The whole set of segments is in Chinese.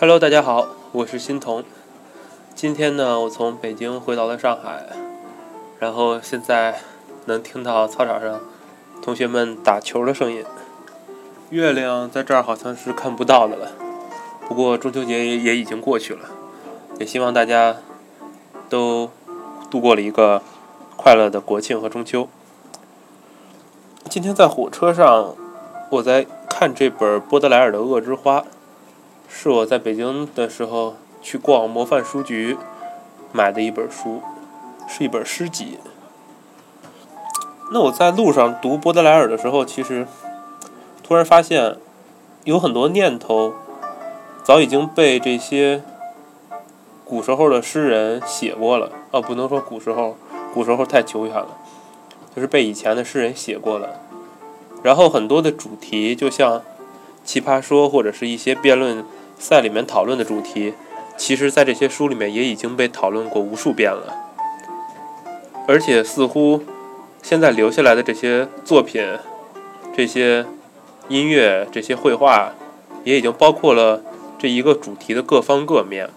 Hello，大家好，我是欣桐。今天呢，我从北京回到了上海，然后现在能听到操场上同学们打球的声音。月亮在这儿好像是看不到的了，不过中秋节也也已经过去了，也希望大家都度过了一个快乐的国庆和中秋。今天在火车上，我在看这本波德莱尔的《恶之花》。是我在北京的时候去逛模范书局买的一本书，是一本诗集。那我在路上读波德莱尔的时候，其实突然发现有很多念头早已经被这些古时候的诗人写过了。啊，不能说古时候，古时候太久远了，就是被以前的诗人写过了。然后很多的主题，就像奇葩说或者是一些辩论。赛里面讨论的主题，其实，在这些书里面也已经被讨论过无数遍了。而且，似乎现在留下来的这些作品、这些音乐、这些绘画，也已经包括了这一个主题的各方各面。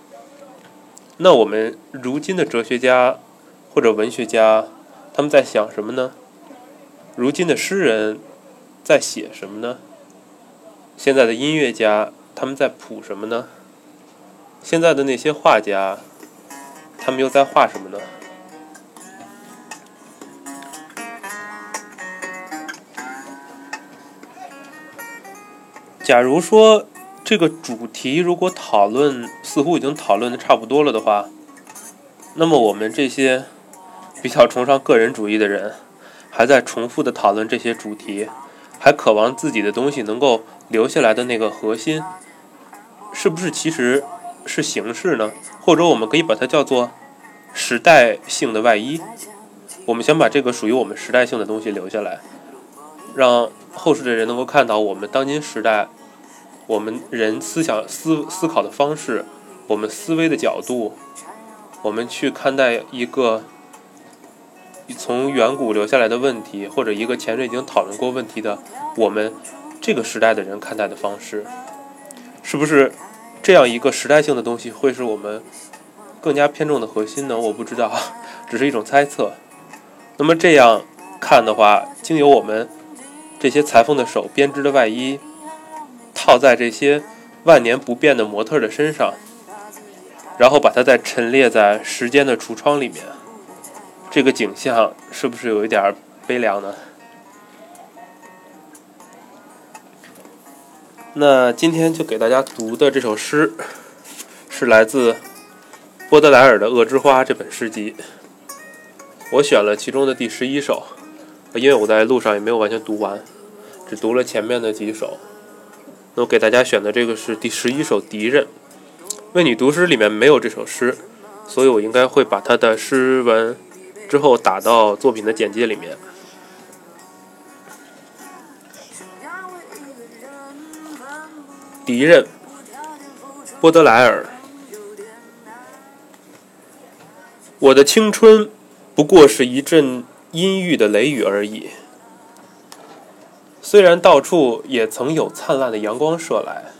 那我们如今的哲学家或者文学家，他们在想什么呢？如今的诗人在写什么呢？现在的音乐家？他们在谱什么呢？现在的那些画家，他们又在画什么呢？假如说这个主题如果讨论似乎已经讨论的差不多了的话，那么我们这些比较崇尚个人主义的人，还在重复的讨论这些主题，还渴望自己的东西能够留下来的那个核心。是不是其实是形式呢？或者我们可以把它叫做时代性的外衣。我们想把这个属于我们时代性的东西留下来，让后世的人能够看到我们当今时代，我们人思想思思考的方式，我们思维的角度，我们去看待一个从远古留下来的问题，或者一个前人已经讨论过问题的我们这个时代的人看待的方式。是不是这样一个时代性的东西会是我们更加偏重的核心呢？我不知道，只是一种猜测。那么这样看的话，经由我们这些裁缝的手编织的外衣，套在这些万年不变的模特的身上，然后把它再陈列在时间的橱窗里面，这个景象是不是有一点悲凉呢？那今天就给大家读的这首诗，是来自波德莱尔的《恶之花》这本诗集。我选了其中的第十一首，因为我在路上也没有完全读完，只读了前面的几首。那我给大家选的这个是第十一首《敌人》。为你读诗里面没有这首诗，所以我应该会把它的诗文之后打到作品的简介里面。敌人，波德莱尔。我的青春不过是一阵阴郁的雷雨而已。虽然到处也曾有灿烂的阳光射来，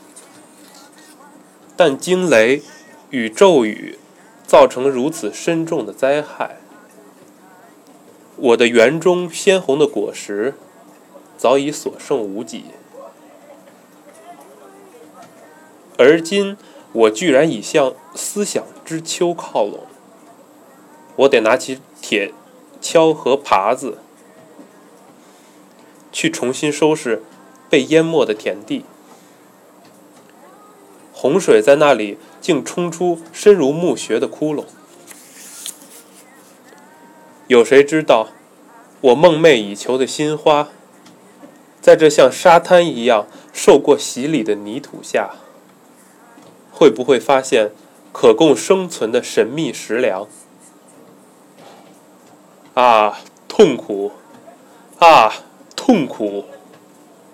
但惊雷与骤雨造成如此深重的灾害，我的园中鲜红的果实早已所剩无几。而今，我居然已向思想之秋靠拢。我得拿起铁锹和耙子，去重新收拾被淹没的田地。洪水在那里竟冲出深如墓穴的窟窿。有谁知道，我梦寐以求的新花，在这像沙滩一样受过洗礼的泥土下？会不会发现可供生存的神秘食粮？啊，痛苦！啊，痛苦！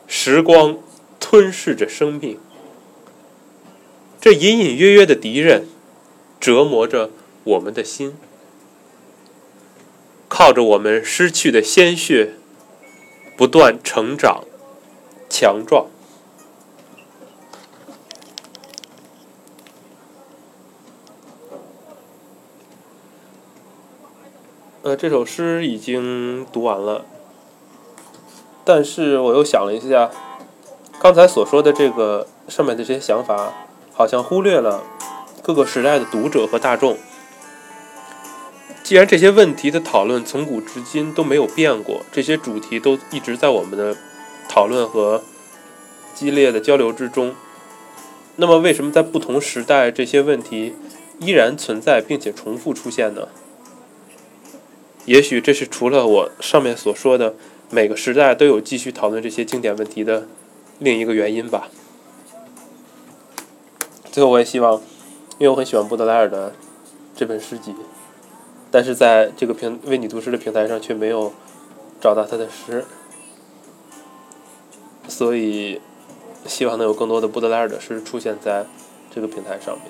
时光吞噬着生命，这隐隐约约的敌人折磨着我们的心，靠着我们失去的鲜血不断成长、强壮。呃，这首诗已经读完了，但是我又想了一下，刚才所说的这个上面的这些想法，好像忽略了各个时代的读者和大众。既然这些问题的讨论从古至今都没有变过，这些主题都一直在我们的讨论和激烈的交流之中，那么为什么在不同时代这些问题依然存在并且重复出现呢？也许这是除了我上面所说的每个时代都有继续讨论这些经典问题的另一个原因吧。最后，我也希望，因为我很喜欢布德莱尔的这本诗集，但是在这个平为你读诗的平台上却没有找到他的诗，所以希望能有更多的布德莱尔的诗出现在这个平台上面。